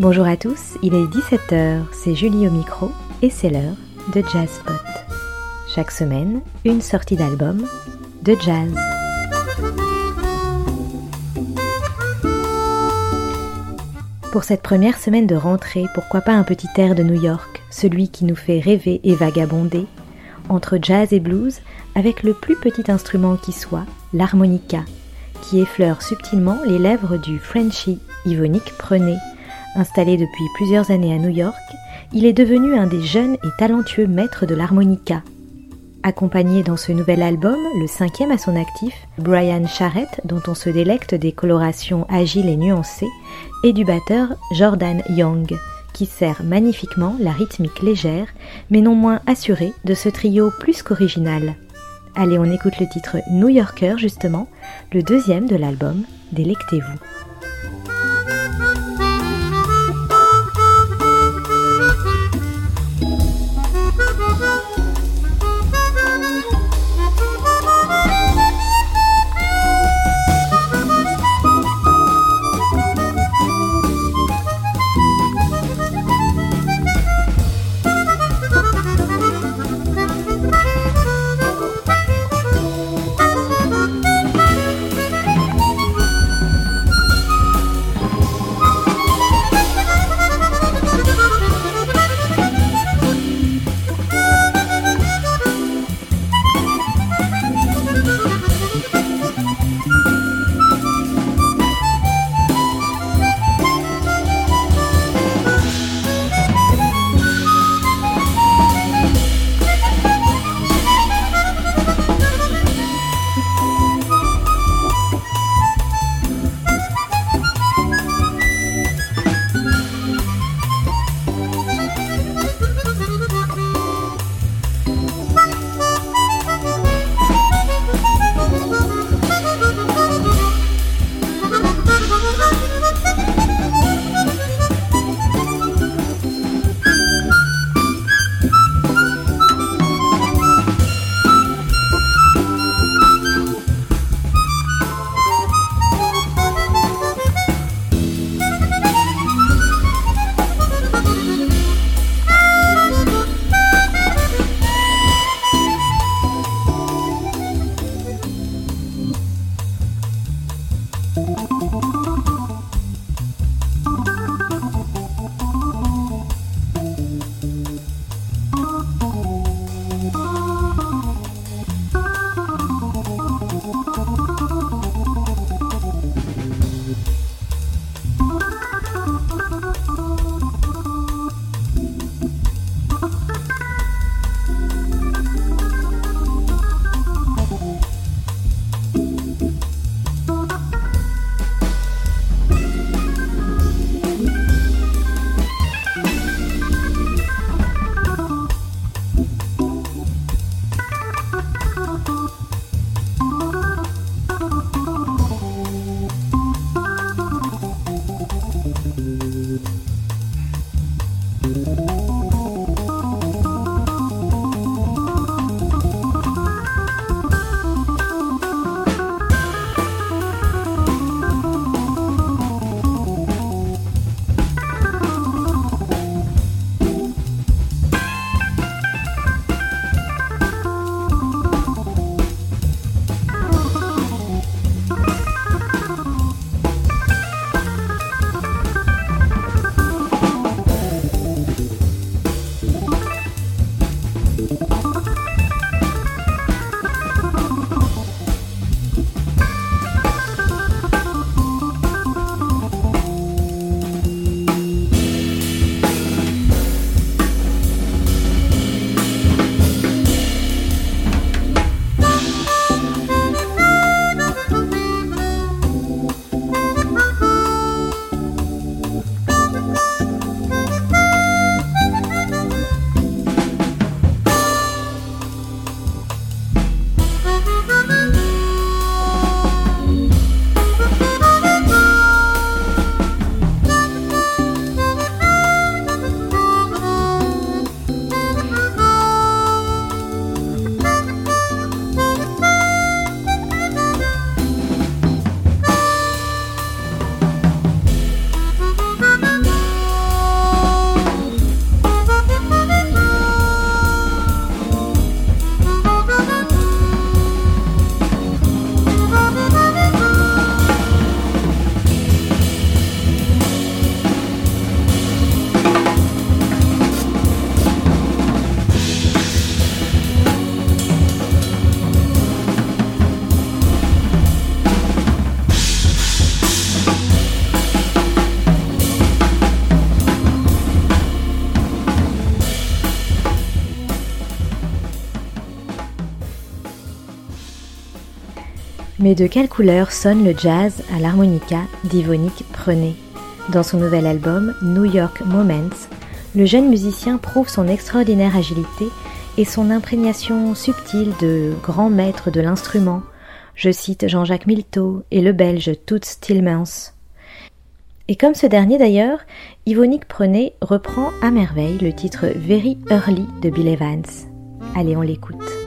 Bonjour à tous, il est 17h, c'est Julie au micro et c'est l'heure de Jazzpot. Chaque semaine, une sortie d'album de jazz. Pour cette première semaine de rentrée, pourquoi pas un petit air de New York, celui qui nous fait rêver et vagabonder, entre jazz et blues, avec le plus petit instrument qui soit, l'harmonica, qui effleure subtilement les lèvres du Frenchie Yvonique Prenet. Installé depuis plusieurs années à New York, il est devenu un des jeunes et talentueux maîtres de l'harmonica. Accompagné dans ce nouvel album, le cinquième à son actif, Brian Charrett, dont on se délecte des colorations agiles et nuancées, et du batteur Jordan Young, qui sert magnifiquement la rythmique légère, mais non moins assurée de ce trio plus qu'original. Allez, on écoute le titre New Yorker justement, le deuxième de l'album, Délectez-vous. Mais de quelle couleur sonne le jazz à l'harmonica d'Yvonique Prenet Dans son nouvel album New York Moments, le jeune musicien prouve son extraordinaire agilité et son imprégnation subtile de grand maître de l'instrument. Je cite Jean-Jacques Milteau et le belge Toots Tillmans. Et comme ce dernier d'ailleurs, Yvonique Prenet reprend à merveille le titre Very Early de Bill Evans. Allez, on l'écoute.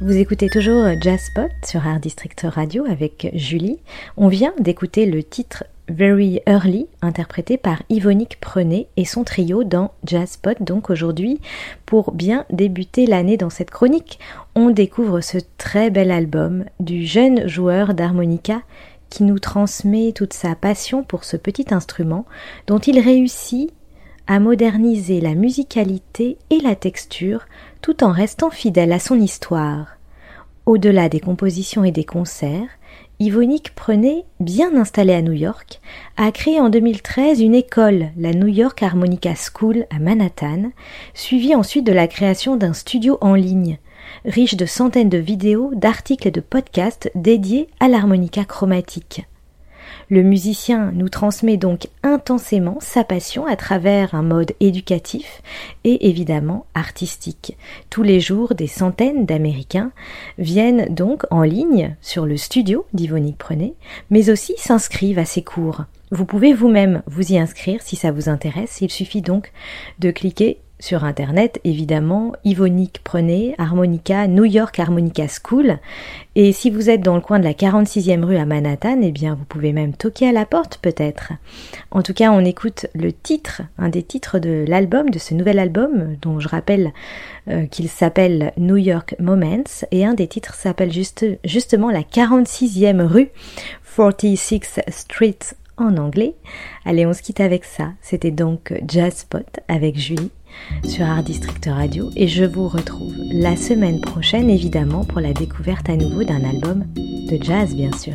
Vous écoutez toujours Jazz Spot sur Art District Radio avec Julie. On vient d'écouter le titre Very Early, interprété par Yvonique Prenet et son trio dans Jazz Spot. Donc aujourd'hui, pour bien débuter l'année dans cette chronique, on découvre ce très bel album du jeune joueur d'harmonica qui nous transmet toute sa passion pour ce petit instrument dont il réussit à moderniser la musicalité et la texture tout en restant fidèle à son histoire. Au-delà des compositions et des concerts, Yvonique Prenet, bien installée à New York, a créé en 2013 une école, la New York Harmonica School à Manhattan, suivie ensuite de la création d'un studio en ligne, riche de centaines de vidéos, d'articles et de podcasts dédiés à l'harmonica chromatique. Le musicien nous transmet donc intensément sa passion à travers un mode éducatif et évidemment artistique. Tous les jours, des centaines d'Américains viennent donc en ligne sur le studio d'Yvonique Prenet, mais aussi s'inscrivent à ses cours. Vous pouvez vous-même vous y inscrire si ça vous intéresse. Il suffit donc de cliquer sur internet, évidemment, Yvonique Prenez, Harmonica, New York Harmonica School. Et si vous êtes dans le coin de la 46e rue à Manhattan, eh bien, vous pouvez même toquer à la porte, peut-être. En tout cas, on écoute le titre, un des titres de l'album, de ce nouvel album, dont je rappelle euh, qu'il s'appelle New York Moments, et un des titres s'appelle juste, justement la 46e rue, 46th Street en anglais. Allez, on se quitte avec ça. C'était donc Jazz Spot avec Julie sur Art District Radio et je vous retrouve la semaine prochaine évidemment pour la découverte à nouveau d'un album de jazz bien sûr.